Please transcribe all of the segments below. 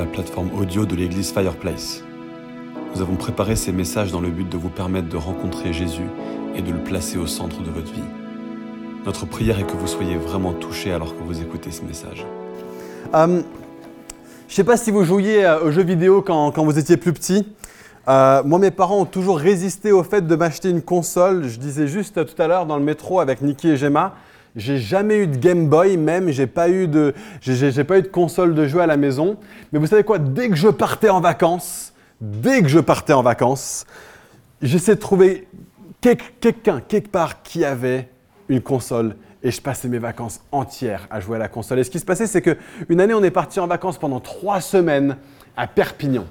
la plateforme audio de l'église Fireplace. Nous avons préparé ces messages dans le but de vous permettre de rencontrer Jésus et de le placer au centre de votre vie. Notre prière est que vous soyez vraiment touchés alors que vous écoutez ce message. Euh, je ne sais pas si vous jouiez euh, aux jeux vidéo quand, quand vous étiez plus petit. Euh, moi, mes parents ont toujours résisté au fait de m'acheter une console. Je disais juste tout à l'heure dans le métro avec Niki et Gemma, j'ai jamais eu de Game Boy, même j'ai pas eu de, j'ai pas eu de console de jeu à la maison. Mais vous savez quoi Dès que je partais en vacances, dès que je partais en vacances, j'essayais de trouver quelqu'un quelque part qui avait une console et je passais mes vacances entières à jouer à la console. Et ce qui se passait, c'est qu'une année, on est parti en vacances pendant trois semaines à Perpignan.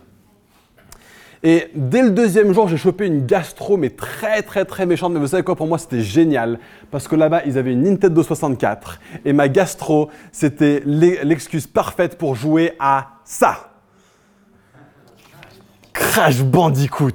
Et dès le deuxième jour, j'ai chopé une gastro, mais très très très méchante. Mais vous savez quoi, pour moi, c'était génial. Parce que là-bas, ils avaient une Nintendo 64. Et ma gastro, c'était l'excuse parfaite pour jouer à ça. Crash Bandicoot.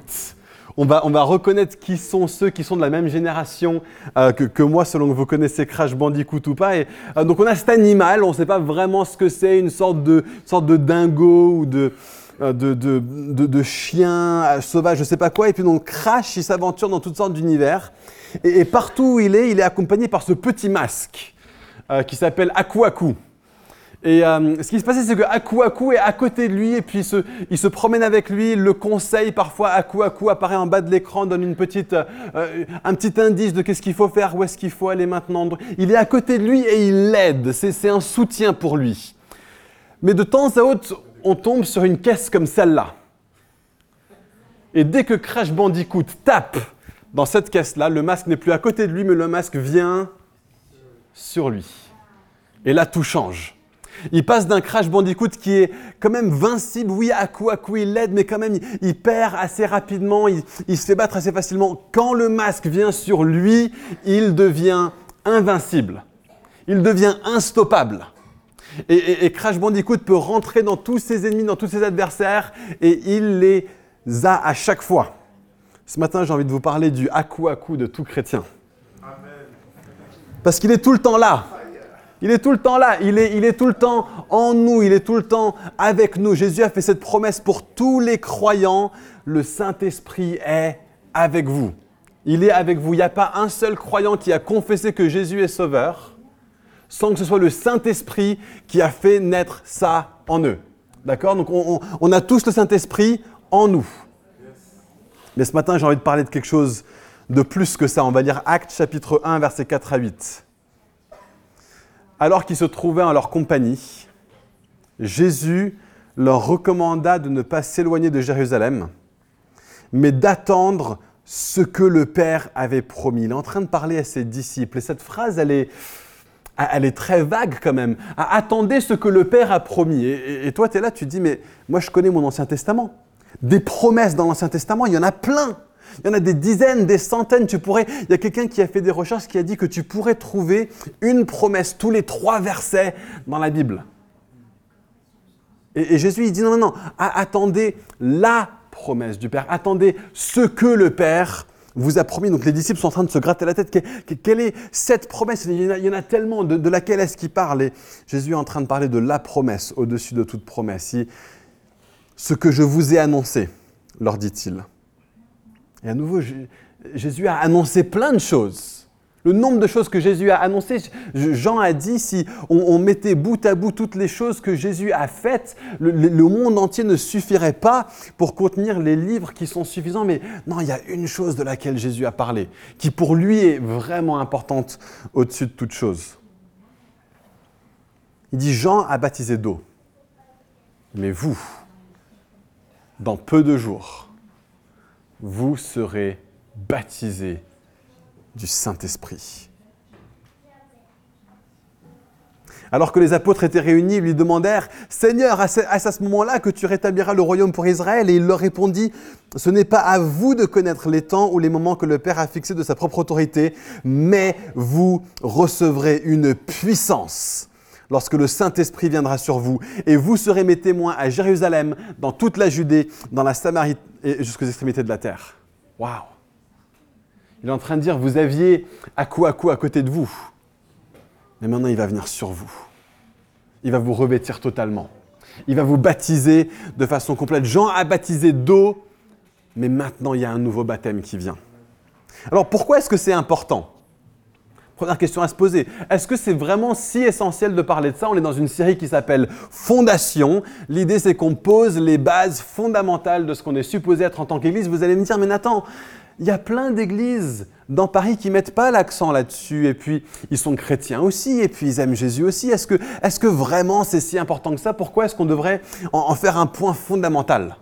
On va, on va, reconnaître qui sont ceux qui sont de la même génération euh, que, moi, selon que vous connaissez Crash Bandicoot ou pas. Et, euh, donc on a cet animal, on ne sait pas vraiment ce que c'est, une sorte de, sorte de dingo ou de, euh, de, chiens euh, sauvages, je sais pas quoi. Et puis donc Crash, il s'aventure dans toutes sortes d'univers. Et, partout où il est, il est accompagné par ce petit masque euh, qui s'appelle Aku Aku. Et ce qui se passait, c'est que Aku Aku est à côté de lui et puis il se, promène avec lui, le conseille parfois. Aku Aku apparaît en bas de l'écran, donne une petite, un petit indice de qu'est-ce qu'il faut faire, où est-ce qu'il faut aller maintenant. Il est à côté de lui et il l'aide. C'est un soutien pour lui. Mais de temps à autre, on tombe sur une caisse comme celle-là. Et dès que Crash Bandicoot tape dans cette caisse-là, le masque n'est plus à côté de lui, mais le masque vient sur lui. Et là, tout change. Il passe d'un Crash Bandicoot qui est quand même vincible, oui, à coup à coup il l'aide, mais quand même il, perd assez rapidement, il, il se fait battre assez facilement. Quand le masque vient sur lui, il devient invincible. Il devient instoppable. Et, Crash Bandicoot peut rentrer dans tous ses ennemis, dans tous ses adversaires, et il les a à chaque fois. Ce matin, j'ai envie de vous parler du aku aku de tout chrétien. Parce qu'il est tout le temps là. Il est tout le temps là, il est, il est tout le temps en nous, il est tout le temps avec nous. Jésus a fait cette promesse pour tous les croyants. Le Saint-Esprit est avec vous. Il est avec vous. Il n'y a pas un seul croyant qui a confessé que Jésus est sauveur sans que ce soit le Saint-Esprit qui a fait naître ça en eux. D'accord? Donc on, a tous le Saint-Esprit en nous. Mais ce matin, j'ai envie de parler de quelque chose de plus que ça. On va lire Actes chapitre 1, versets 4 à 8. Alors qu'ils se trouvaient en leur compagnie, Jésus leur recommanda de ne pas s'éloigner de Jérusalem, mais d'attendre ce que le Père avait promis. Il est en train de parler à ses disciples. Et cette phrase, elle est, elle est très vague quand même. Ah, attendez ce que le Père a promis. Et, toi, tu es là, tu te dis, mais moi, je connais mon Ancien Testament. Des promesses dans l'Ancien Testament, il y en a plein. Il y en a des dizaines, des centaines. Tu pourrais. Il y a quelqu'un qui a fait des recherches qui a dit que tu pourrais trouver une promesse tous les trois versets dans la Bible. Et, et Jésus, il dit non, non, non. Attendez la promesse du Père. Attendez ce que le Père vous a promis. Donc les disciples sont en train de se gratter la tête. quelle est cette promesse? Il y, en a, tellement. De, laquelle est-ce qu'il parle? Jésus est en train de parler de la promesse au-dessus de toute promesse. ce que je vous ai annoncé, leur dit-il. Et à nouveau, Jésus a annoncé plein de choses. Le nombre de choses que Jésus a annoncées, Jean a dit, si on, mettait bout à bout toutes les choses que Jésus a faites, le, monde entier ne suffirait pas pour contenir les livres qui sont suffisants. Mais non, il y a une chose de laquelle Jésus a parlé, qui pour lui est vraiment importante au-dessus de toute chose. Il dit, Jean a baptisé d'eau, mais vous, dans peu de jours, vous serez baptisés du Saint-Esprit. Alors que les apôtres étaient réunis, ils lui demandèrent, Seigneur, à ce moment-là que tu rétabliras le royaume pour Israël Et il leur répondit, Ce n'est pas à vous de connaître les temps ou les moments que le Père a fixés de sa propre autorité, mais vous recevrez une puissance lorsque le Saint-Esprit viendra sur vous, et vous serez mes témoins à Jérusalem, dans toute la Judée, dans la Samarie et jusqu'aux extrémités de la terre. Waouh il est en train de dire, vous aviez à quoi à quoi à côté de vous. Mais maintenant, il va venir sur vous. Il va vous revêtir totalement. Il va vous baptiser de façon complète. Jean a baptisé d'eau, mais maintenant il y a un nouveau baptême qui vient. Alors pourquoi est-ce que c'est important? Première question à se poser. Est-ce que c'est vraiment si essentiel de parler de ça? On est dans une série qui s'appelle Fondation. L'idée, c'est qu'on pose les bases fondamentales de ce qu'on est supposé être en tant qu'Église. Vous allez me dire, mais Nathan, il y a plein d'églises dans Paris qui mettent pas l'accent là-dessus. Et puis, ils sont chrétiens aussi, et puis ils aiment Jésus aussi. Est-ce que, est que vraiment c'est si important que ça? Pourquoi est-ce qu'on devrait en faire un point fondamental?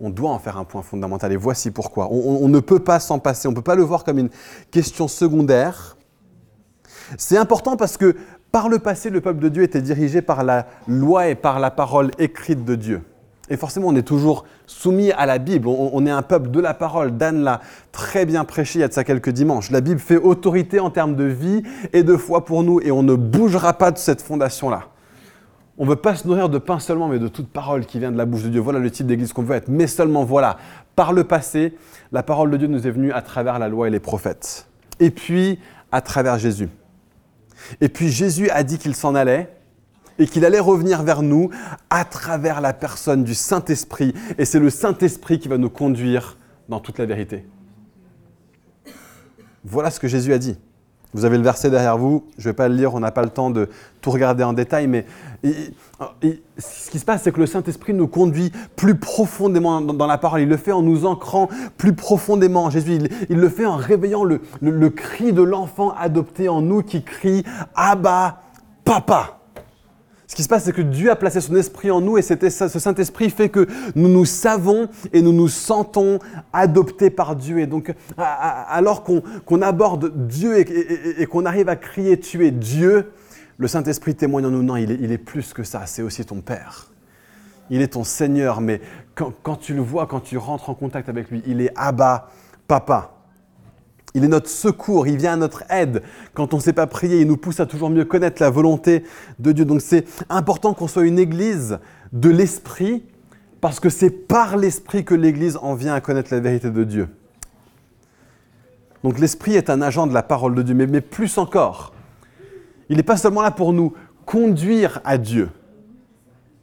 On doit en faire un point fondamental et voici pourquoi. On, ne peut pas s'en passer, on ne peut pas le voir comme une question secondaire. C'est important parce que par le passé, le peuple de Dieu était dirigé par la loi et par la parole écrite de Dieu. Et forcément, on est toujours soumis à la Bible. On, est un peuple de la parole. Dan l'a très bien prêché il y a de ça quelques dimanches. La Bible fait autorité en termes de vie et de foi pour nous et on ne bougera pas de cette fondation-là. On ne veut pas se nourrir de pain seulement, mais de toute parole qui vient de la bouche de Dieu. Voilà le type d'église qu'on veut être. Mais seulement voilà, par le passé, la parole de Dieu nous est venue à travers la loi et les prophètes. Et puis, à travers Jésus. Et puis Jésus a dit qu'il s'en allait et qu'il allait revenir vers nous à travers la personne du Saint-Esprit. Et c'est le Saint-Esprit qui va nous conduire dans toute la vérité. Voilà ce que Jésus a dit. Vous avez le verset derrière vous, je ne vais pas le lire, on n'a pas le temps de tout regarder en détail, mais ce qui se passe, c'est que le Saint-Esprit nous conduit plus profondément dans, la parole. Il le fait en nous ancrant plus profondément. Jésus, il, le fait en réveillant le, le cri de l'enfant adopté en nous qui crie Abba, Papa. Ce qui se passe, c'est que Dieu a placé son esprit en nous et ce Saint-Esprit fait que nous nous savons et nous nous sentons adoptés par Dieu. Et donc, alors qu'on aborde Dieu et, qu'on arrive à crier Tu es Dieu, le Saint-Esprit témoigne en nous Non, il est, plus que ça, c'est aussi ton Père. Il est ton Seigneur, mais quand, quand tu le vois, quand tu rentres en contact avec lui, il est Abba, Papa. Il est notre secours, il vient à notre aide. Quand on ne sait pas prier, il nous pousse à toujours mieux connaître la volonté de Dieu. Donc c'est important qu'on soit une église de l'esprit, parce que c'est par l'esprit que l'église en vient à connaître la vérité de Dieu. Donc l'esprit est un agent de la parole de Dieu, mais, mais plus encore, il n'est pas seulement là pour nous conduire à Dieu,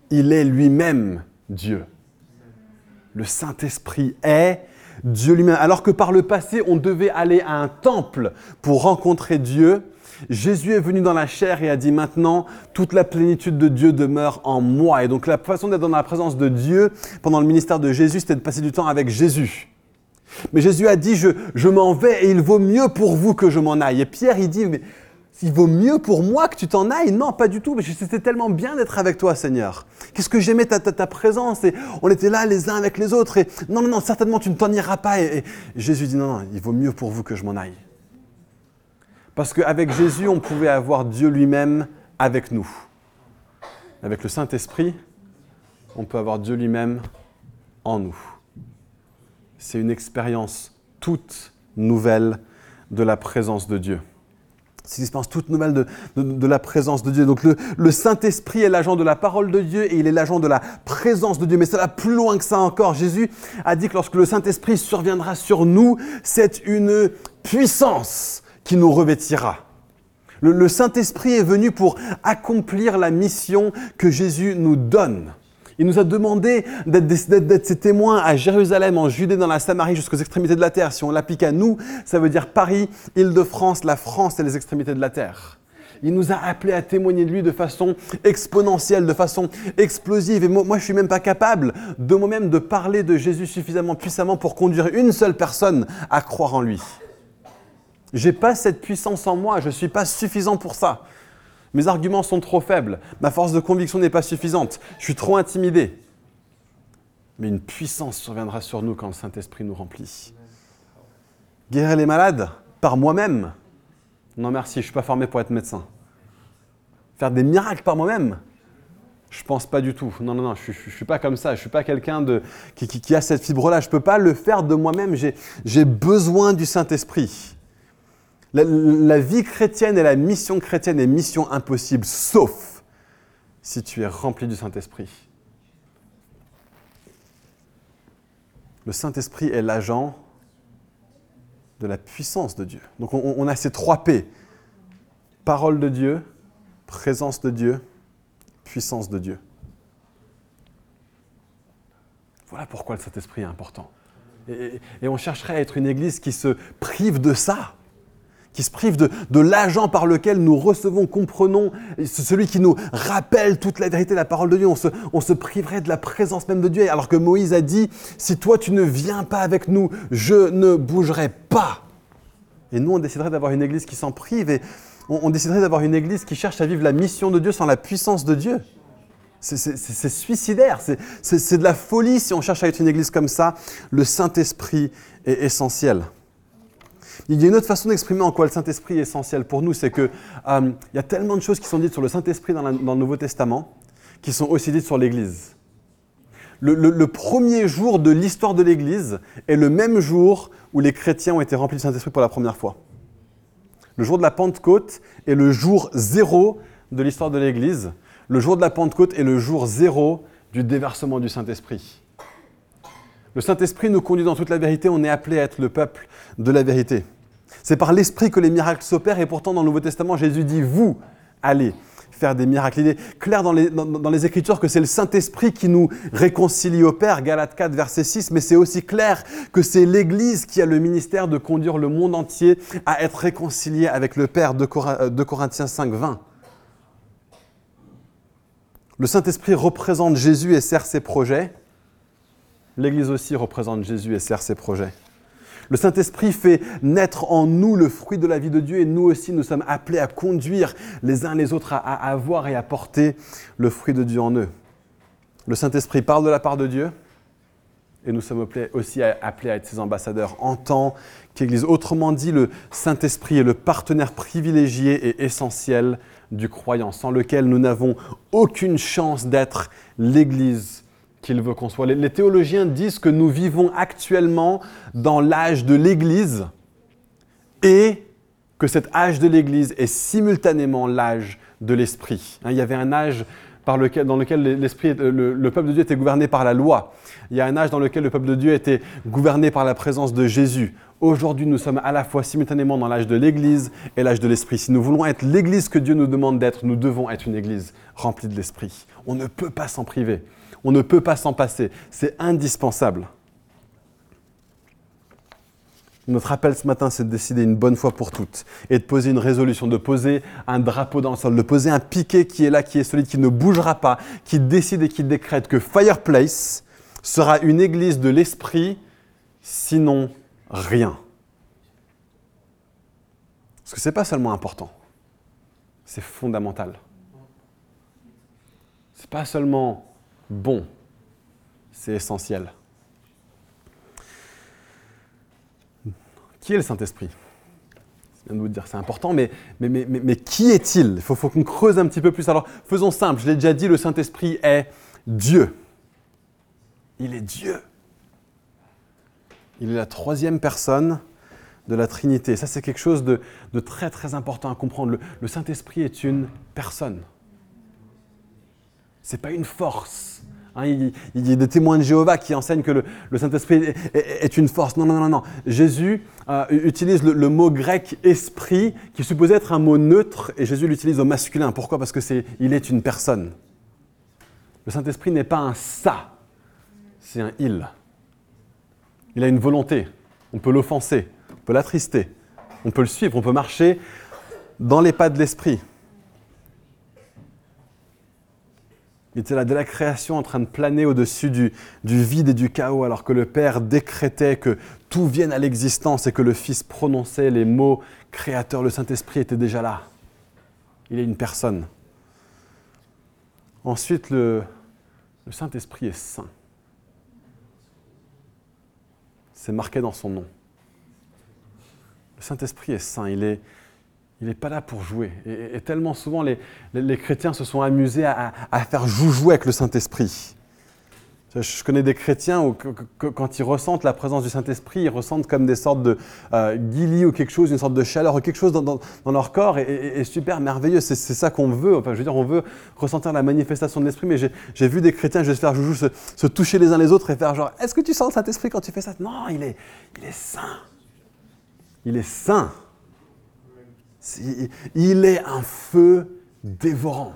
il est lui-même Dieu. Le Saint-Esprit est Dieu lui-même. Alors que par le passé, on devait aller à un temple pour rencontrer Dieu, Jésus est venu dans la chair et a dit maintenant, toute la plénitude de Dieu demeure en moi. Et donc la façon d'être dans la présence de Dieu pendant le ministère de Jésus, c'était de passer du temps avec Jésus. Mais Jésus a dit, je, m'en vais et il vaut mieux pour vous que je m'en aille. Et Pierre, il dit, mais il vaut mieux pour moi que tu t'en ailles. Non, pas du tout. Mais c'était tellement bien d'être avec toi, Seigneur. Qu'est-ce que j'aimais ta, ta, présence. Et on était là les uns avec les autres. Et non, non, non, certainement tu ne t'en iras pas. Et, Jésus dit non, non, il vaut mieux pour vous que je m'en aille. Parce qu'avec Jésus, on pouvait avoir Dieu lui-même avec nous. Avec le Saint-Esprit, on peut avoir Dieu lui-même en nous. C'est une expérience toute nouvelle de la présence de Dieu. C'est une expérience toute nouvelle de, la présence de Dieu. Donc le, Saint-Esprit est l'agent de la parole de Dieu et il est l'agent de la présence de Dieu. Mais ça va plus loin que ça encore. Jésus a dit que lorsque le Saint-Esprit surviendra sur nous, c'est une puissance qui nous revêtira. le Saint-Esprit est venu pour accomplir la mission que Jésus nous donne. Il nous a demandé d'être ses témoins à Jérusalem, en Judée, dans la Samarie, jusqu'aux extrémités de la terre. Si on l'applique à nous, ça veut dire Paris, Île-de-France, la France et les extrémités de la terre. Il nous a appelés à témoigner de lui de façon exponentielle, de façon explosive. Et moi, je ne suis même pas capable de moi-même de parler de Jésus suffisamment puissamment pour conduire une seule personne à croire en lui. Je n'ai pas cette puissance en moi, je ne suis pas suffisant pour ça. Mes arguments sont trop faibles. Ma force de conviction n'est pas suffisante. Je suis trop intimidé. Mais une puissance surviendra sur nous quand le Saint-Esprit nous remplit. Guérir les malades par moi-même Non merci, je ne suis pas formé pour être médecin. Faire des miracles par moi-même je pense pas du tout. Non, non, non, je ne suis pas comme ça. Je ne suis pas quelqu'un qui, qui, a cette fibre-là. Je ne peux pas le faire de moi-même. J'ai besoin du Saint-Esprit. La, vie chrétienne et la mission chrétienne est mission impossible, sauf si tu es rempli du Saint-Esprit. Le Saint-Esprit est l'agent de la puissance de Dieu. Donc on, a ces trois P. Parole de Dieu, présence de Dieu, puissance de Dieu. Voilà pourquoi le Saint-Esprit est important. Et, et, on chercherait à être une église qui se prive de ça, qui se prive de, de l'agent par lequel nous recevons, comprenons, celui qui nous rappelle toute la vérité la parole de Dieu. On se, on se priverait de la présence même de Dieu. Alors que Moïse a dit, si toi tu ne viens pas avec nous, je ne bougerai pas. Et nous, on déciderait d'avoir une église qui s'en prive et on, on déciderait d'avoir une église qui cherche à vivre la mission de Dieu sans la puissance de Dieu. C'est suicidaire, c'est de la folie si on cherche à être une église comme ça. Le Saint-Esprit est essentiel. Il y a une autre façon d'exprimer en quoi le Saint-Esprit est essentiel pour nous, c'est qu'il euh, y a tellement de choses qui sont dites sur le Saint-Esprit dans, le Nouveau Testament qui sont aussi dites sur l'Église. Le, premier jour de l'histoire de l'Église est le même jour où les chrétiens ont été remplis du Saint-Esprit pour la première fois. Le jour de la Pentecôte est le jour zéro de l'histoire de l'Église le jour de la Pentecôte est le jour zéro du déversement du Saint-Esprit. Le Saint-Esprit nous conduit dans toute la vérité, on est appelé à être le peuple de la vérité. C'est par l'Esprit que les miracles s'opèrent et pourtant dans le Nouveau Testament, Jésus dit, vous allez faire des miracles. Il est clair dans les, Écritures que c'est le Saint-Esprit qui nous réconcilie au Père, Galates 4, verset 6, mais c'est aussi clair que c'est l'Église qui a le ministère de conduire le monde entier à être réconcilié avec le Père de, Corinthiens 5, 20. Le Saint-Esprit représente Jésus et sert ses projets. L'Église aussi représente Jésus et sert ses projets. Le Saint-Esprit fait naître en nous le fruit de la vie de Dieu et nous aussi nous sommes appelés à conduire les uns les autres à, avoir et à porter le fruit de Dieu en eux. Le Saint-Esprit parle de la part de Dieu et nous sommes aussi appelés à être ses ambassadeurs en tant qu'Église. Autrement dit, le Saint-Esprit est le partenaire privilégié et essentiel du croyant, sans lequel nous n'avons aucune chance d'être l'Église qu'il veut qu'on soit. Les, théologiens disent que nous vivons actuellement dans l'âge de l'Église et que cet âge de l'Église est simultanément l'âge de l'Esprit. Hein, il y avait un âge dans lequel l'esprit, le, le, peuple de Dieu était gouverné par la loi. Il y a un âge dans lequel le peuple de Dieu était gouverné par la présence de Jésus. Aujourd'hui, nous sommes à la fois simultanément dans l'âge de l'Église et l'âge de l'Esprit. Si nous voulons être l'Église que Dieu nous demande d'être, nous devons être une Église remplie de l'Esprit. On ne peut pas s'en priver. On ne peut pas s'en passer. C'est indispensable. Notre appel ce matin, c'est de décider une bonne fois pour toutes et de poser une résolution, de poser un drapeau dans le sol, de poser un piquet qui est là, qui est solide, qui ne bougera pas, qui décide et qui décrète que Fireplace sera une église de l'esprit, sinon rien. Parce que ce n'est pas seulement important, c'est fondamental. Ce n'est pas seulement bon, c'est essentiel. Qui est le Saint-Esprit? Je viens de vous dire, c'est important, mais, qui est-il? Il faut, qu'on creuse un petit peu plus. Alors, faisons simple, je l'ai déjà dit, le Saint-Esprit est Dieu. Il est Dieu. Il est la troisième personne de la Trinité. Ça, c'est quelque chose de, très, très important à comprendre. Le Saint-Esprit est une personne. Ce n'est pas une force. Hein, il, y a des témoins de Jéhovah qui enseignent que le, Saint-Esprit est, une force. Non, non, non, non. Jésus euh, utilise le, le, mot grec esprit, qui supposait être un mot neutre, et Jésus l'utilise au masculin. Pourquoi? Parce que c'est, il est une personne. Le Saint-Esprit n'est pas un ça, c'est un il. Il a une volonté. On peut l'offenser, on peut l'attrister, on peut le suivre, on peut marcher dans les pas de l'esprit. Il était là dès la création en train de planer au-dessus du, vide et du chaos, alors que le Père décrétait que tout vienne à l'existence et que le Fils prononçait les mots créateurs. Le Saint-Esprit était déjà là. Il est une personne. Ensuite, le, le Saint-Esprit est saint. C'est marqué dans son nom. Le Saint-Esprit est saint, il n'est il est pas là pour jouer. Et, tellement souvent, les, les, chrétiens se sont amusés à, à faire joujou avec le Saint-Esprit. Je connais des chrétiens où, quand ils ressentent la présence du Saint-Esprit, ils ressentent comme des sortes de euh, ou quelque chose, une sorte de chaleur ou quelque chose dans, dans, leur corps et, et, super merveilleux. C'est ça qu'on veut. Enfin, je veux dire, on veut ressentir la manifestation de l'Esprit, mais j'ai vu des chrétiens juste faire joujou, se, se, toucher les uns les autres et faire genre, est-ce que tu sens le Saint-Esprit quand tu fais ça? Non, il est, il est saint. Il est saint. Il est un feu dévorant.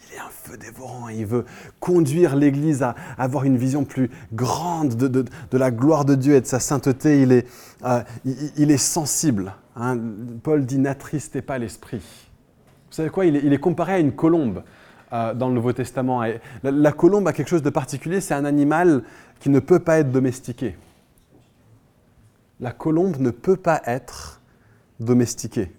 Il est un feu dévorant il veut conduire l'Église à avoir une vision plus grande de, la gloire de Dieu et de sa sainteté. Il est, euh, il, est sensible. Hein. Paul dit n'attristez pas l'esprit. Vous savez quoi? Il est, comparé à une colombe euh, dans le Nouveau Testament. la, colombe a quelque chose de particulier, c'est un animal qui ne peut pas être domestiqué. La colombe ne peut pas être domestiquée.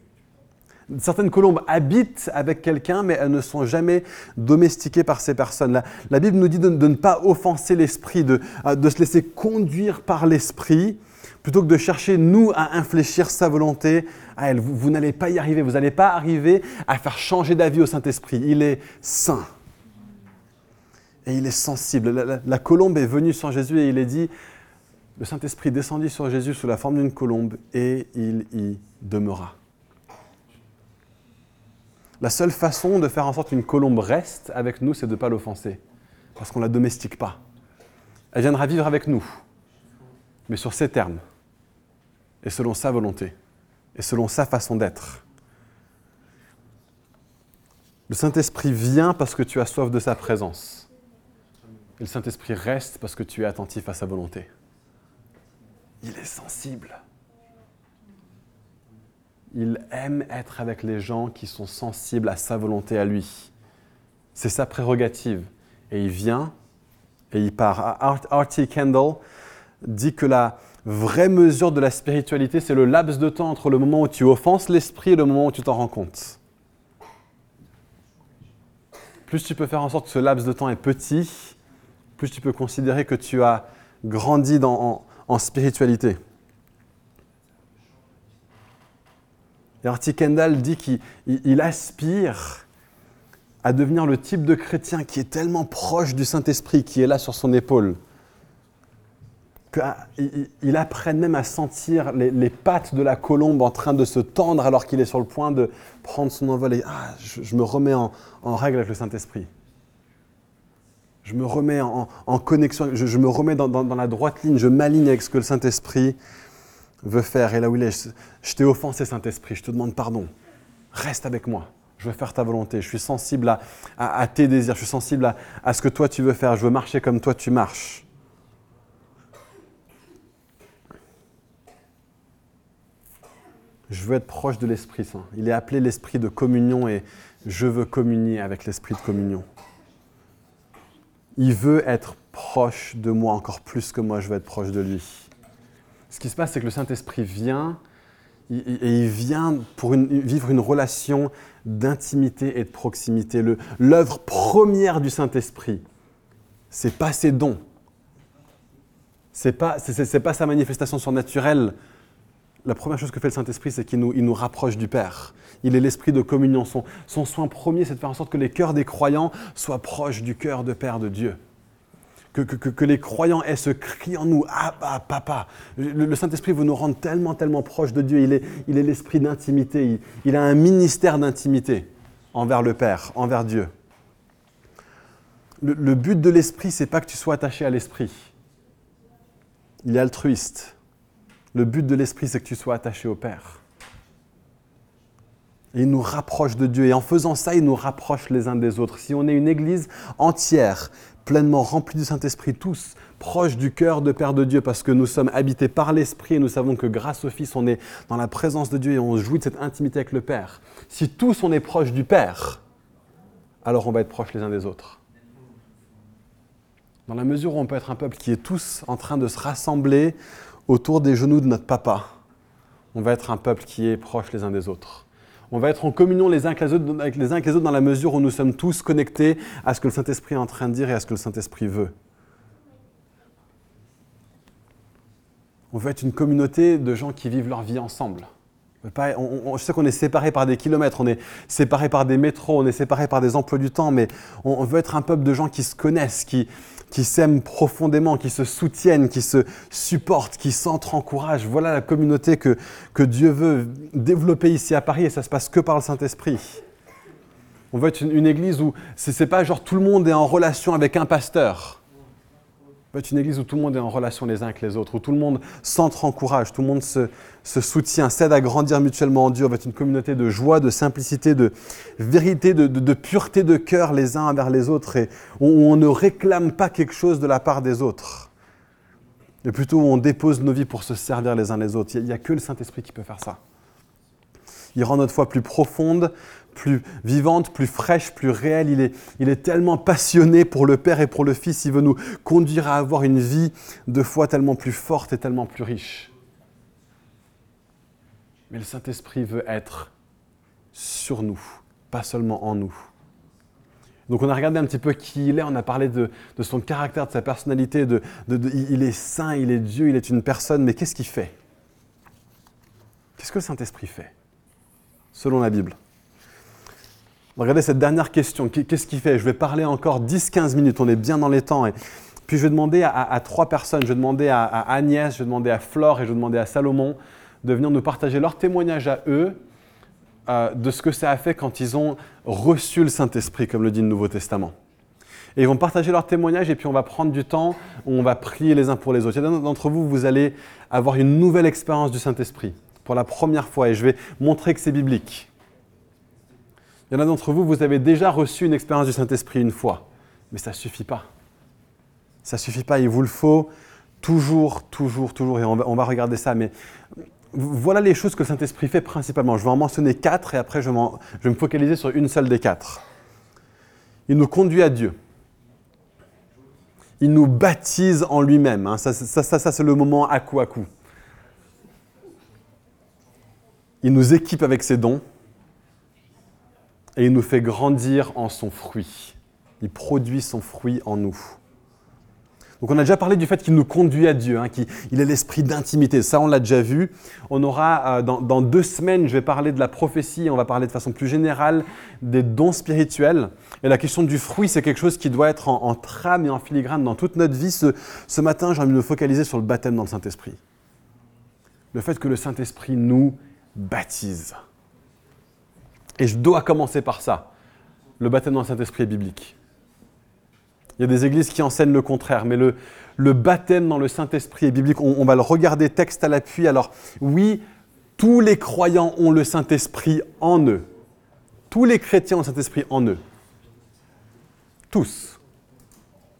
Certaines colombes habitent avec quelqu'un, mais elles ne sont jamais domestiquées par ces personnes. La, Bible nous dit de, ne pas offenser l'esprit, de, euh, de, se laisser conduire par l'esprit, plutôt que de chercher, nous, à infléchir sa volonté à elle. Vous, n'allez pas y arriver, vous n'allez pas arriver à faire changer d'avis au Saint-Esprit. Il est saint. Et il est sensible. La, la colombe est venue sans Jésus et il est dit, le Saint-Esprit descendit sur Jésus sous la forme d'une colombe et il y demeura. La seule façon de faire en sorte qu'une colombe reste avec nous, c'est de ne pas l'offenser, parce qu'on ne la domestique pas. Elle viendra vivre avec nous, mais sur ses termes, et selon sa volonté, et selon sa façon d'être. Le Saint-Esprit vient parce que tu as soif de sa présence. Et le Saint-Esprit reste parce que tu es attentif à sa volonté. Il est sensible il aime être avec les gens qui sont sensibles à sa volonté à lui. C'est sa prérogative. Et il vient et il part. Artie Kendall dit que la vraie mesure de la spiritualité, c'est le laps de temps entre le moment où tu offenses l'esprit et le moment où tu t'en rends compte. Plus tu peux faire en sorte que ce laps de temps est petit, plus tu peux considérer que tu as grandi en spiritualité. Et Kendall dit qu'il aspire à devenir le type de chrétien qui est tellement proche du Saint-Esprit, qui est là sur son épaule, qu'il apprenne même à sentir les, pattes de la colombe en train de se tendre alors qu'il est sur le point de prendre son envol et ah, je, me remets en, règle avec le Saint-Esprit. Je me remets en, connexion, je, me remets dans, la droite ligne, je m'aligne avec ce que le Saint-Esprit veut faire et là où il est. Je, t'ai offensé, Saint-Esprit, je te demande pardon. Reste avec moi. Je veux faire ta volonté. Je suis sensible à, tes désirs. Je suis sensible à, ce que toi tu veux faire. Je veux marcher comme toi tu marches. Je veux être proche de l'Esprit Saint. Il est appelé l'Esprit de communion et je veux communier avec l'Esprit de communion. Il veut être proche de moi encore plus que moi je veux être proche de lui ce qui se passe, c'est que le Saint-Esprit vient et il vient pour vivre une relation d'intimité et de proximité. L'œuvre première du Saint-Esprit, c'est pas ses dons, c'est pas, pas sa manifestation surnaturelle. La première chose que fait le Saint-Esprit, c'est qu'il nous, il nous rapproche du Père. Il est l'esprit de communion. Son, son soin premier, c'est de faire en sorte que les cœurs des croyants soient proches du cœur de Père de Dieu que, les croyants aient ce cri en nous, ah bah, papa. Le, Saint-Esprit veut nous rendre tellement, tellement proches de Dieu. Il est, il est l'esprit d'intimité. Il, a un ministère d'intimité envers le Père, envers Dieu. Le, but de l'esprit, c'est pas que tu sois attaché à l'esprit. Il est altruiste. Le but de l'esprit, c'est que tu sois attaché au Père. Il nous rapproche de Dieu. Et en faisant ça, il nous rapproche les uns des autres. Si on est une église entière, pleinement remplis du Saint-Esprit, tous proches du cœur de Père de Dieu, parce que nous sommes habités par l'Esprit et nous savons que grâce au Fils, on est dans la présence de Dieu et on jouit de cette intimité avec le Père. Si tous on est proches du Père, alors on va être proches les uns des autres. Dans la mesure où on peut être un peuple qui est tous en train de se rassembler autour des genoux de notre papa, on va être un peuple qui est proche les uns des autres on va être en communion les uns avec les, autres, dans la mesure où nous sommes tous connectés à ce que le Saint-Esprit est en train de dire et à ce que le Saint-Esprit veut. On veut être une communauté de gens qui vivent leur vie ensemble. je sais qu'on est séparés par des kilomètres, on est séparés par des métros, on est séparés par des emplois du temps, mais on veut être un peuple de gens qui se connaissent, qui, qui s'aiment profondément, qui se soutiennent, qui se supportent, qui s'entre-encouragent. Voilà la communauté que, que Dieu veut développer ici à Paris et ça se passe que par le Saint-Esprit. On veut être une, église où ce n'est pas genre tout le monde est en relation avec un pasteur. On veut être une église où tout le monde est en relation les uns avec les autres, où tout le monde s'entre-encourage, tout le monde se, soutient, s'aide à grandir mutuellement en Dieu. On veut être une communauté de joie, de simplicité, de vérité, de, pureté de cœur les uns envers les autres, et où on ne réclame pas quelque chose de la part des autres, mais plutôt où on dépose nos vies pour se servir les uns les autres. Il n'y a, a que le Saint-Esprit qui peut faire ça. Il rend notre foi plus profonde, plus vivante, plus fraîche, plus réelle. Il est, il est tellement passionné pour le Père et pour le Fils. Il veut nous conduire à avoir une vie de foi tellement plus forte et tellement plus riche. Mais le Saint-Esprit veut être sur nous, pas seulement en nous. Donc on a regardé un petit peu qui il est, on a parlé de, son caractère, de sa personnalité, de, il est saint, il est Dieu, il est une personne, mais qu'est-ce qu'il fait? Qu'est-ce que le Saint-Esprit fait, selon la Bible? Regardez cette dernière question. Qu'est-ce qu'il fait? Je vais parler encore 10-15 minutes. On est bien dans les temps. Et puis je vais demander à, trois personnes. Je vais demander à, Agnès, je vais demander à Flore et je vais demander à Salomon de venir nous partager leur témoignage à eux euh, de ce que ça a fait quand ils ont reçu le Saint-Esprit, comme le dit le Nouveau Testament. Et ils vont partager leur témoignage et puis on va prendre du temps où on va prier les uns pour les autres. Il y a d'entre vous, vous allez avoir une nouvelle expérience du Saint-Esprit pour la première fois et je vais montrer que c'est biblique. Il y en a d'entre vous, vous avez déjà reçu une expérience du Saint-Esprit une fois, mais ça ne suffit pas. Ça ne suffit pas, il vous le faut toujours, toujours, toujours, et on va, regarder ça, mais voilà les choses que le Saint-Esprit fait principalement. Je vais en mentionner quatre et après je, vais me focaliser sur une seule des quatre. Il nous conduit à Dieu. Il nous baptise en lui-même. Hein. Ça, ça c'est le moment à coup à coup. Il nous équipe avec ses dons et il nous fait grandir en son fruit. Il produit son fruit en nous. Donc on a déjà parlé du fait qu'il nous conduit à Dieu, hein, qu'il est l'esprit d'intimité. Ça, on l'a déjà vu. On aura, euh, dans, deux semaines, je vais parler de la prophétie, on va parler de façon plus générale des dons spirituels. Et la question du fruit, c'est quelque chose qui doit être en, trame et en filigrane dans toute notre vie. Ce, ce matin, j'ai envie de me focaliser sur le baptême dans le Saint-Esprit. Le fait que le Saint-Esprit nous baptise. Et je dois commencer par ça. Le baptême dans le Saint-Esprit est biblique. Il y a des églises qui enseignent le contraire, mais le, baptême dans le Saint-Esprit est biblique. On, va le regarder texte à l'appui. Alors oui, tous les croyants ont le Saint-Esprit en eux. Tous les chrétiens ont le Saint-Esprit en eux. Tous.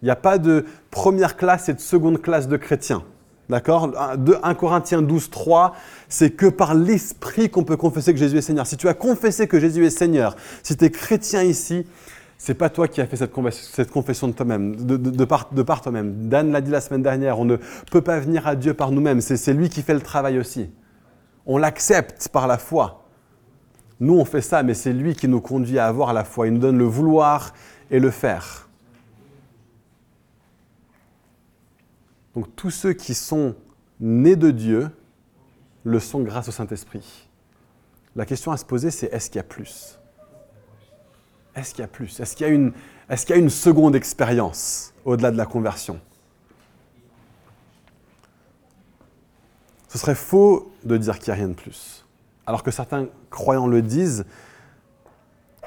Il n'y a pas de première classe et de seconde classe de chrétiens. D'accord? 1 Corinthiens 12, 3, c'est que par l'Esprit qu'on peut confesser que Jésus est Seigneur. Si tu as confessé que Jésus est Seigneur, si tu es chrétien ici, c'est pas toi qui as fait cette, confession de toi-même, de, part, par toi-même. Dan l'a dit la semaine dernière, on ne peut pas venir à Dieu par nous-mêmes, c'est lui qui fait le travail aussi. On l'accepte par la foi. Nous, on fait ça, mais c'est lui qui nous conduit à avoir la foi. Il nous donne le vouloir et le faire. Donc tous ceux qui sont nés de Dieu le sont grâce au Saint-Esprit. La question à se poser, c'est est-ce qu'il y a plus? Est-ce qu'il y a plus? Est-ce qu'il y, a une seconde expérience au-delà de la conversion? Ce serait faux de dire qu'il n'y a rien de plus. Alors que certains croyants le disent,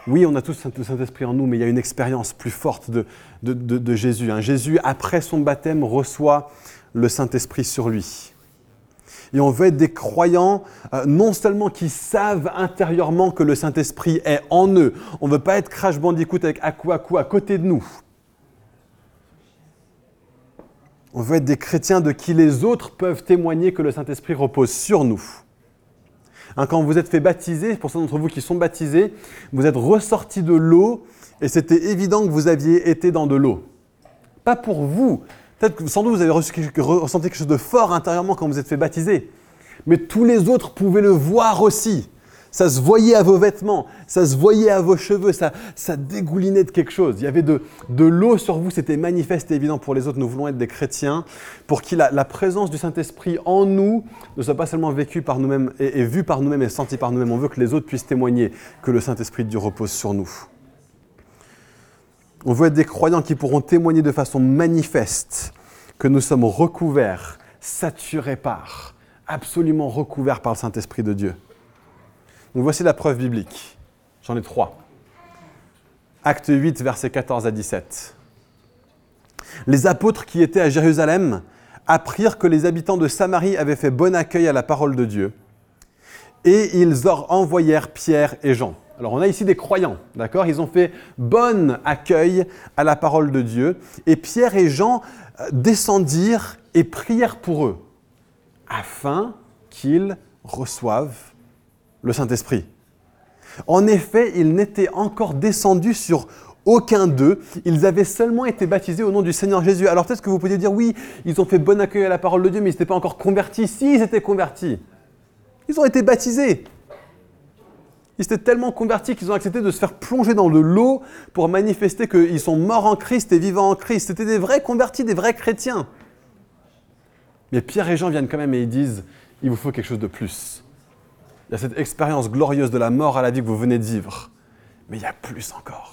oui, on a tous le Saint-Esprit en nous, mais il y a une expérience plus forte de, Jésus. Jésus, après son baptême, reçoit le Saint-Esprit sur lui. Et on veut être des croyants, euh, non seulement qui savent intérieurement que le Saint-Esprit est en eux. On ne veut pas être crash bandicoot avec Aku à côté de nous. On veut être des chrétiens de qui les autres peuvent témoigner que le Saint-Esprit repose sur nous. Hein, quand vous êtes fait baptiser, pour ceux d'entre vous qui sont baptisés, vous êtes ressortis de l'eau et c'était évident que vous aviez été dans de l'eau. Pas pour vous. Peut-être que sans doute vous avez ressenti quelque chose de fort intérieurement quand vous êtes fait baptiser. Mais tous les autres pouvaient le voir aussi. Ça se voyait à vos vêtements, ça se voyait à vos cheveux, ça, ça dégoulinait de quelque chose. Il y avait de, de l'eau sur vous, c'était manifeste et évident pour les autres. Nous voulons être des chrétiens pour qui la, présence du Saint-Esprit en nous ne soit pas seulement vécue par nous-mêmes et, et vue par nous-mêmes et sentie par nous-mêmes. On veut que les autres puissent témoigner que le Saint-Esprit de Dieu repose sur nous. On veut être des croyants qui pourront témoigner de façon manifeste que nous sommes recouverts, saturés par, absolument recouverts par le Saint-Esprit de Dieu. Donc voici la preuve biblique. J'en ai trois. Acte 8, versets 14 à 17. Les apôtres qui étaient à Jérusalem apprirent que les habitants de Samarie avaient fait bon accueil à la parole de Dieu. Et ils leur envoyèrent Pierre et Jean. Alors on a ici des croyants, d'accord? Ils ont fait bon accueil à la parole de Dieu. Et Pierre et Jean euh, descendirent et prièrent pour eux, afin qu'ils reçoivent le Saint-Esprit. En effet, ils n'étaient encore descendus sur aucun d'eux. Ils avaient seulement été baptisés au nom du Seigneur Jésus. Alors peut-être que vous pouvez dire, oui, ils ont fait bon accueil à la parole de Dieu, mais ils n'étaient pas encore convertis. Si, ils étaient convertis. Ils ont été baptisés. Ils étaient tellement convertis qu'ils ont accepté de se faire plonger dans de l'eau pour manifester qu'ils sont morts en Christ et vivants en Christ. C'était des vrais convertis, des vrais chrétiens. Mais Pierre et Jean viennent quand même et ils disent, il vous faut quelque chose de plus. Il y a cette expérience glorieuse de la mort à la vie que vous venez de vivre. Mais il y a plus encore.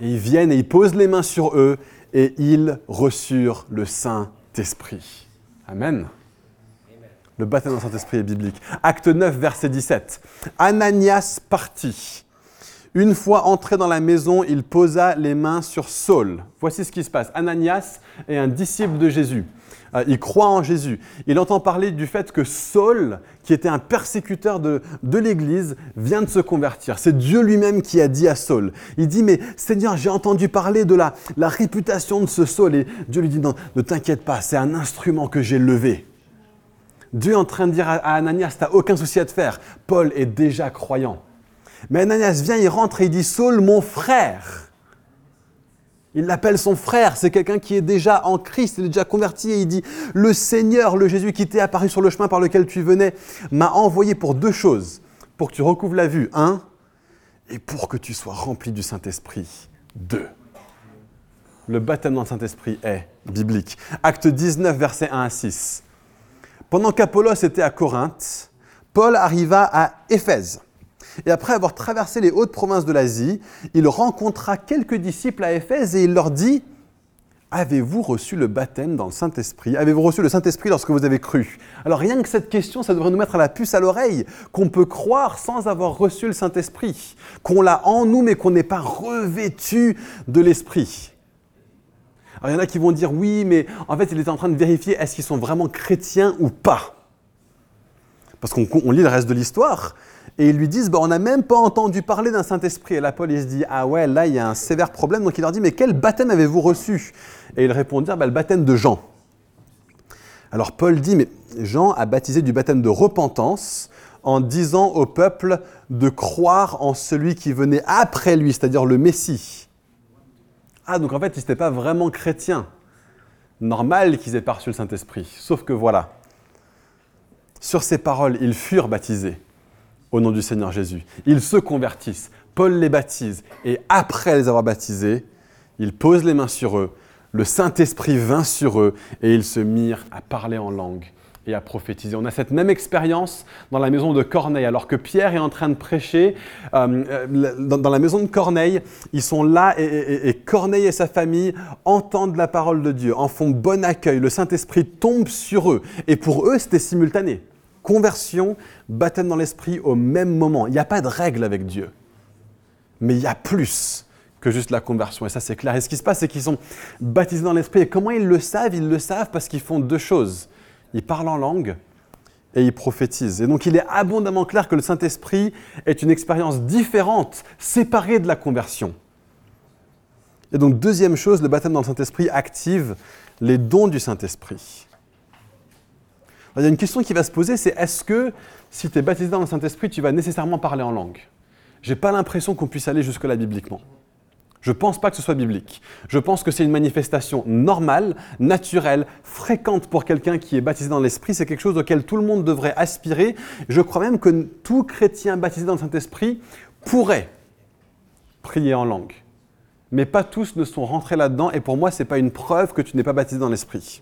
Et ils viennent et ils posent les mains sur eux et ils reçurent le Saint-Esprit. Amen. Le baptême dans le Saint-Esprit est biblique. Acte 9, verset 17. Ananias partit. Une fois entré dans la maison, il posa les mains sur Saul. Voici ce qui se passe. Ananias est un disciple de Jésus. Euh, il croit en Jésus. Il entend parler du fait que Saul, qui était un persécuteur de, l'Église, vient de se convertir. C'est Dieu lui-même qui a dit à Saul. Il dit, mais Seigneur, j'ai entendu parler de la, la réputation de ce Saul. Et Dieu lui dit, non, ne t'inquiète pas, c'est un instrument que j'ai levé. Dieu est en train de dire à Ananias, tu n'as aucun souci à te faire. Paul est déjà croyant. Mais Ananias vient, il rentre et il dit, Saul, mon frère. Il l'appelle son frère, c'est quelqu'un qui est déjà en Christ, il est déjà converti et il dit, le Seigneur, le Jésus qui t'est apparu sur le chemin par lequel tu venais, m'a envoyé pour deux choses. Pour que tu recouvres la vue, un, et pour que tu sois rempli du Saint-Esprit, deux. Le baptême dans le Saint-Esprit est biblique. Acte 19, versets 1 à 6. Pendant qu'Apollos était à Corinthe, Paul arriva à Éphèse. Et après avoir traversé les hautes provinces de l'Asie, il rencontra quelques disciples à Éphèse et il leur dit Avez-vous reçu le baptême dans le Saint-Esprit? Avez-vous reçu le Saint-Esprit lorsque vous avez cru? Alors rien que cette question, ça devrait nous mettre à la puce à l'oreille, qu'on peut croire sans avoir reçu le Saint-Esprit, qu'on l'a en nous mais qu'on n'est pas revêtu de l'Esprit. Alors il y en a qui vont dire oui, mais en fait, il est en train de vérifier est-ce qu'ils sont vraiment chrétiens ou pas? Parce qu'on lit le reste de l'histoire et ils lui disent bah, on n'a même pas entendu parler d'un Saint-Esprit. Et là, Paul, il se dit ah ouais, là, il y a un sévère problème. Donc il leur dit mais quel baptême avez-vous reçu? Et ils répondent bah, le baptême de Jean. Alors Paul dit mais Jean a baptisé du baptême de repentance en disant au peuple de croire en celui qui venait après lui, c'est-à-dire le Messie. Ah, donc en fait, ils n'étaient pas vraiment chrétiens. Normal qu'ils aient pas reçu le Saint-Esprit. Sauf que voilà, sur ces paroles, ils furent baptisés au nom du Seigneur Jésus. Ils se convertissent. Paul les baptise. Et après les avoir baptisés, il pose les mains sur eux. Le Saint-Esprit vint sur eux et ils se mirent à parler en langue et à prophétiser. On a cette même expérience dans la maison de Corneille. Alors que Pierre est en train de prêcher, euh, euh, dans, la maison de Corneille, ils sont là et, Corneille et sa famille entendent la parole de Dieu, en font bon accueil. Le Saint-Esprit tombe sur eux. Et pour eux, c'était simultané. Conversion, baptême dans l'Esprit au même moment. Il n'y a pas de règle avec Dieu. Mais il y a plus que juste la conversion. Et ça, c'est clair. Et ce qui se passe, c'est qu'ils sont baptisés dans l'Esprit. Et comment ils le savent? Ils le savent parce qu'ils font deux choses il parle en langue et il prophétise. Et donc il est abondamment clair que le Saint-Esprit est une expérience différente, séparée de la conversion. Et donc deuxième chose, le baptême dans le Saint-Esprit active les dons du Saint-Esprit. Il y a une question qui va se poser, c'est est-ce que si tu es baptisé dans le Saint-Esprit, tu vas nécessairement parler en langue? J'ai pas l'impression qu'on puisse aller jusque-là bibliquement. Je ne pense pas que ce soit biblique. Je pense que c'est une manifestation normale, naturelle, fréquente pour quelqu'un qui est baptisé dans l'Esprit. C'est quelque chose auquel tout le monde devrait aspirer. Je crois même que tout chrétien baptisé dans le Saint-Esprit pourrait prier en langue. Mais pas tous ne sont rentrés là-dedans. Et pour moi, ce n'est pas une preuve que tu n'es pas baptisé dans l'Esprit.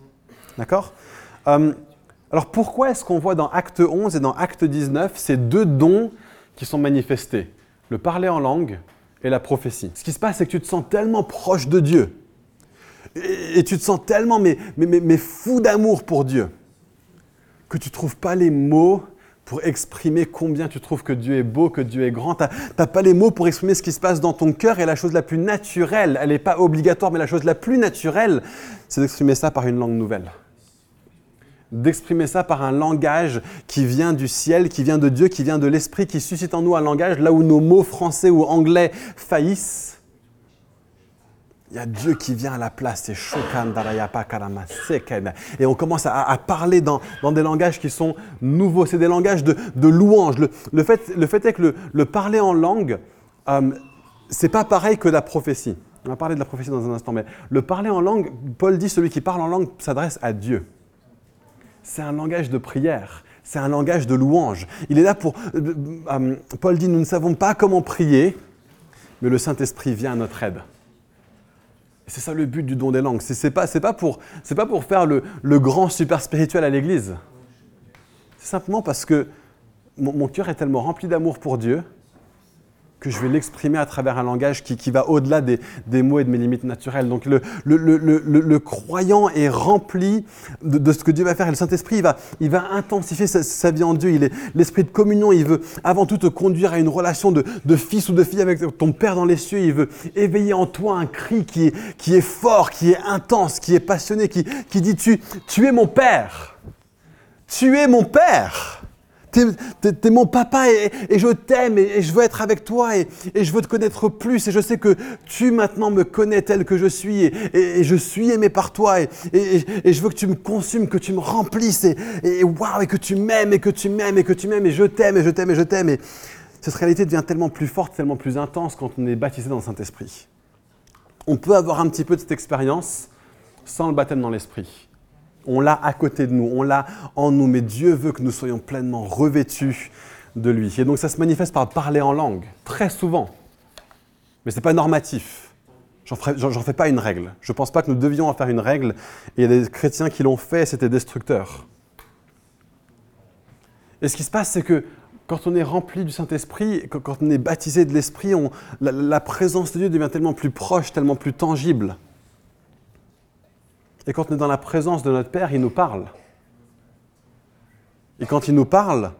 D'accord? Euh, Alors pourquoi est-ce qu'on voit dans Acte 11 et dans Acte 19 ces deux dons qui sont manifestés? Le parler en langue et la prophétie. Ce qui se passe, c'est que tu te sens tellement proche de Dieu. Et, tu te sens tellement mais, mais, mais, fou d'amour pour Dieu que tu ne trouves pas les mots pour exprimer combien tu trouves que Dieu est beau, que Dieu est grand. Tu n'as pas les mots pour exprimer ce qui se passe dans ton cœur. Et la chose la plus naturelle, elle n'est pas obligatoire, mais la chose la plus naturelle, c'est d'exprimer ça par une langue nouvelle. D'exprimer ça par un langage qui vient du ciel, qui vient de Dieu, qui vient de l'Esprit, qui suscite en nous un langage là où nos mots français ou anglais faillissent il y a Dieu qui vient à la place, Et on commence à, parler dans, des langages qui sont nouveaux, c'est des langages de, louange. Le, fait, est que le, parler en langue, euh, c'est pas pareil que la prophétie. On va parler de la prophétie dans un instant, mais le parler en langue, Paul dit celui qui parle en langue s'adresse à Dieu. C'est un langage de prière, c'est un langage de louange. Il est là pour. Euh, euh, Paul dit nous ne savons pas comment prier, mais le Saint-Esprit vient à notre aide. C'est ça le but du don des langues. Ce n'est pas, pas, pour, pas pour faire le, grand super spirituel à l'Église. C'est simplement parce que mon cœur est tellement rempli d'amour pour Dieu que je vais l'exprimer à travers un langage qui, va au-delà des, mots et de mes limites naturelles. Donc le, croyant est rempli de, ce que Dieu va faire et le Saint-Esprit, il va, il va intensifier sa, vie en Dieu. Il est l'esprit de communion, il veut avant tout te conduire à une relation de, fils ou de fille avec ton Père dans les cieux. Il veut éveiller en toi un cri qui est, qui est fort, qui est intense, qui est passionné, qui, qui dit tu, tu es mon Père. Tu es mon Père. Tu es, mon papa et, je t'aime et, je veux être avec toi et, je veux te connaître plus et je sais que tu maintenant me connais tel que je suis et, je suis aimé par toi et, je veux que tu me consumes, que tu me remplisses et, waouh et que tu m'aimes et que tu m'aimes et que tu m'aimes et je t'aime et je t'aime et je t'aime. Et cette réalité devient tellement plus forte, tellement plus intense quand on est baptisé dans le Saint-Esprit. On peut avoir un petit peu de cette expérience sans le baptême dans l'Esprit. On l'a à côté de nous, on l'a en nous, mais Dieu veut que nous soyons pleinement revêtus de lui. Et donc ça se manifeste par parler en langue, très souvent. Mais ce n'est pas normatif. J'en fais, pas une règle. Je ne pense pas que nous devions en faire une règle. Il y a des chrétiens qui l'ont fait, c'était destructeur. Et ce qui se passe, c'est que quand on est rempli du Saint-Esprit, quand on est baptisé de l'Esprit, la présence de Dieu devient tellement plus proche, tellement plus tangible. Et quand on est dans la présence de notre Père, il nous parle. Et quand il nous parle,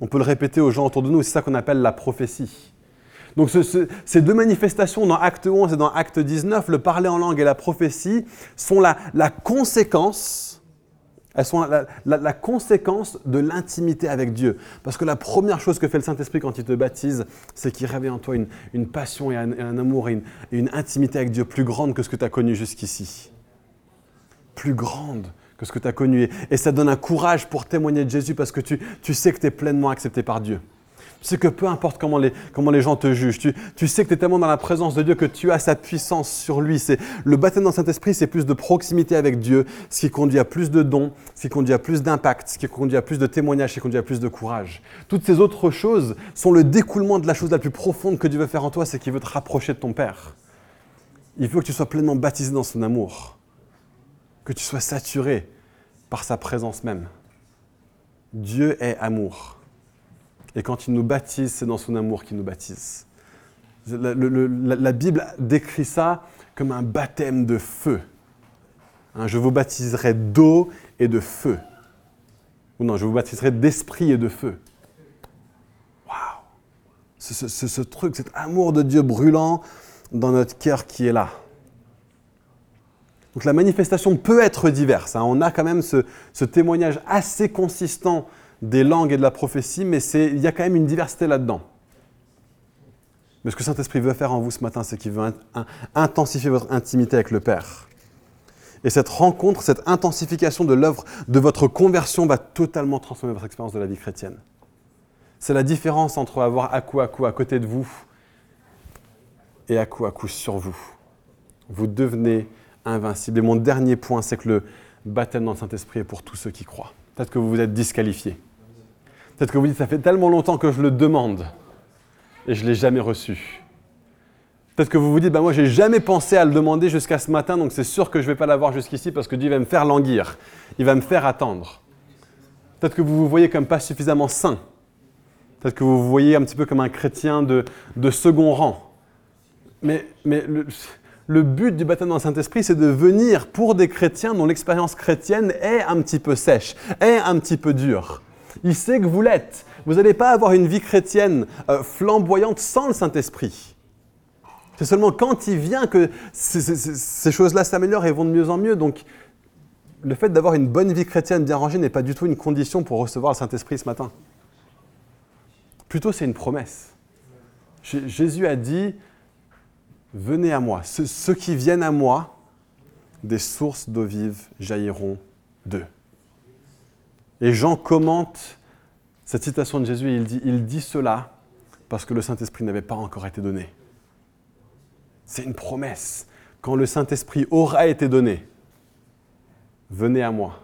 on peut le répéter aux gens autour de nous, c'est ça qu'on appelle la prophétie. Donc ces deux manifestations dans Acte 11 et dans Acte 19, le parler en langue et la prophétie, sont la, conséquence, elles sont la, conséquence de l'intimité avec Dieu. Parce que la première chose que fait le Saint-Esprit quand il te baptise, c'est qu'il réveille en toi une, passion et un, amour et une, et une intimité avec Dieu plus grande que ce que tu as connu jusqu'ici plus grande que ce que tu as connu. Et ça donne un courage pour témoigner de Jésus parce que tu, tu sais que tu es pleinement accepté par Dieu. Tu sais que peu importe comment les, comment les gens te jugent, tu, tu sais que tu es tellement dans la présence de Dieu que tu as sa puissance sur lui. C'est, le baptême dans Saint-Esprit, c'est plus de proximité avec Dieu, ce qui conduit à plus de dons, ce qui conduit à plus d'impact, ce qui conduit à plus de témoignages, ce qui conduit à plus de courage. Toutes ces autres choses sont le découlement de la chose la plus profonde que Dieu veut faire en toi, c'est qu'il veut te rapprocher de ton Père. Il veut que tu sois pleinement baptisé dans son amour que tu sois saturé par sa présence même. Dieu est amour. Et quand il nous baptise, c'est dans son amour qu'il nous baptise. La, Bible décrit ça comme un baptême de feu. Hein, je vous baptiserai d'eau et de feu. Ou non, je vous baptiserai d'esprit et de feu. Waouh ce, ce truc, cet amour de Dieu brûlant dans notre cœur qui est là. Donc la manifestation peut être diverse. Hein. On a quand même ce, témoignage assez consistant des langues et de la prophétie, mais il y a quand même une diversité là-dedans. Mais ce que Saint-Esprit veut faire en vous ce matin, c'est qu'il veut intensifier votre intimité avec le Père. Et cette rencontre, cette intensification de l'œuvre de votre conversion va totalement transformer votre expérience de la vie chrétienne. C'est la différence entre avoir à coup à coup à côté de vous et à coup à coup sur vous. Vous devenez invincible. Et mon dernier point, c'est que le baptême dans le Saint-Esprit est pour tous ceux qui croient. Peut-être que vous vous êtes disqualifié. Peut-être que vous dites, ça fait tellement longtemps que je le demande et je ne l'ai jamais reçu. Peut-être que vous vous dites, bah moi, j'ai jamais pensé à le demander jusqu'à ce matin, donc c'est sûr que je ne vais pas l'avoir jusqu'ici parce que Dieu va me faire languir. Il va me faire attendre. Peut-être que vous vous voyez comme pas suffisamment saint. Peut-être que vous vous voyez un petit peu comme un chrétien de, de second rang. Mais, mais le, le but du baptême dans le Saint-Esprit, c'est de venir pour des chrétiens dont l'expérience chrétienne est un petit peu sèche, est un petit peu dure. Il sait que vous l'êtes. Vous n'allez pas avoir une vie chrétienne euh, flamboyante sans le Saint-Esprit. C'est seulement quand il vient que ces, choses-là s'améliorent et vont de mieux en mieux. Donc, le fait d'avoir une bonne vie chrétienne bien rangée n'est pas du tout une condition pour recevoir le Saint-Esprit ce matin. Plutôt, c'est une promesse. Jésus a dit, venez à moi. Ceux qui viennent à moi, des sources d'eau vive jailliront d'eux. Et Jean commente cette citation de Jésus il dit, il dit cela parce que le Saint-Esprit n'avait pas encore été donné. C'est une promesse. Quand le Saint-Esprit aura été donné, venez à moi.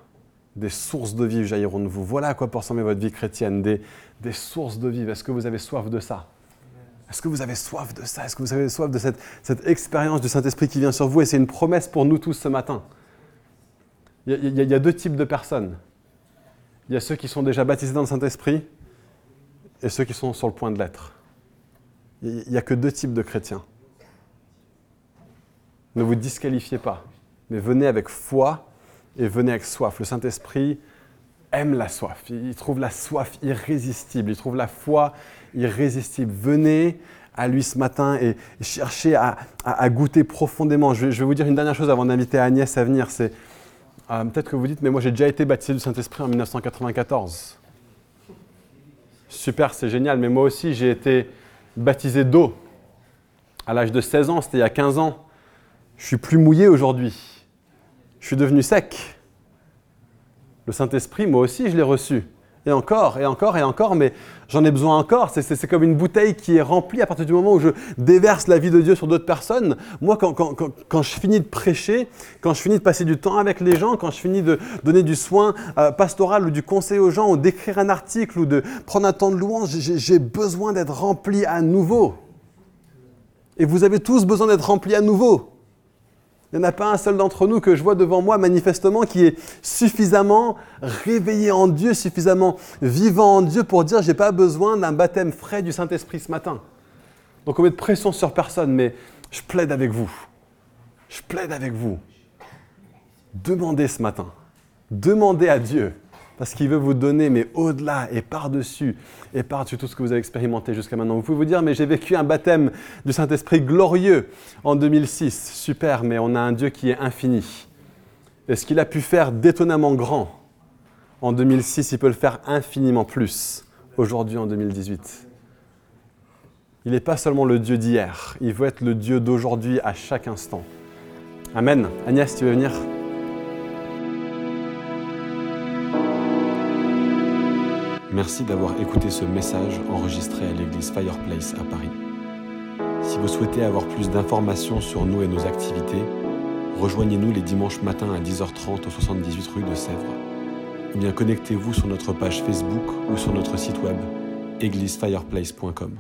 Des sources de vie jailliront de vous. Voilà à quoi peut ressembler votre vie chrétienne. Des, des sources de vie. Est-ce que vous avez soif de ça? Est-ce que vous avez soif de ça? Est-ce que vous avez soif de cette, expérience du Saint-Esprit qui vient sur vous Et c'est une promesse pour nous tous ce matin? Il y a deux types de personnes. Il y a ceux qui sont déjà baptisés dans le Saint-Esprit et ceux qui sont sur le point de l'être. Il n'y a que deux types de chrétiens. Ne vous disqualifiez pas, mais venez avec foi et venez avec soif. Le Saint-Esprit aime la soif. Il trouve la soif irrésistible. Il trouve la foi irrésistible. Venez à lui ce matin et cherchez à, goûter profondément. Je vais, vous dire une dernière chose avant d'inviter Agnès à venir. C'est euh, peut-être que vous dites, mais moi j'ai déjà été baptisé du Saint-Esprit en 1994. Super, c'est génial, mais moi aussi j'ai été baptisé d'eau à l'âge de 16 ans, c'était il y a 15 ans. Je suis plus mouillé aujourd'hui. Je suis devenu sec. Le Saint-Esprit, moi aussi, je l'ai reçu. Et encore, et encore, et encore, mais j'en ai besoin encore. C'est comme une bouteille qui est remplie à partir du moment où je déverse la vie de Dieu sur d'autres personnes. Moi, quand, je finis de prêcher, quand je finis de passer du temps avec les gens, quand je finis de donner du soin euh, pastoral ou du conseil aux gens, ou d'écrire un article, ou de prendre un temps de louange, j'ai besoin d'être rempli à nouveau. Et vous avez tous besoin d'être remplis à nouveau. Il n'y en a pas un seul d'entre nous que je vois devant moi manifestement qui est suffisamment réveillé en Dieu, suffisamment vivant en Dieu pour dire j'ai pas besoin d'un baptême frais du Saint-Esprit ce matin. Donc on met de pression sur personne, mais je plaide avec vous. Je plaide avec vous. Demandez ce matin. Demandez à Dieu parce qu'il veut vous donner, mais au-delà et par-dessus, et par-dessus tout ce que vous avez expérimenté jusqu'à maintenant. Vous pouvez vous dire, mais j'ai vécu un baptême du Saint-Esprit glorieux en 2006. Super, mais on a un Dieu qui est infini. Et ce qu'il a pu faire d'étonnamment grand en 2006, il peut le faire infiniment plus aujourd'hui en 2018. Il n'est pas seulement le Dieu d'hier, il veut être le Dieu d'aujourd'hui à chaque instant. Amen. Agnès, tu veux venir? Merci d'avoir écouté ce message enregistré à l'église Fireplace à Paris. Si vous souhaitez avoir plus d'informations sur nous et nos activités, rejoignez-nous les dimanches matins à 10h30 au 78 rue de Sèvres. Ou bien connectez-vous sur notre page Facebook ou sur notre site web églisefireplace.com.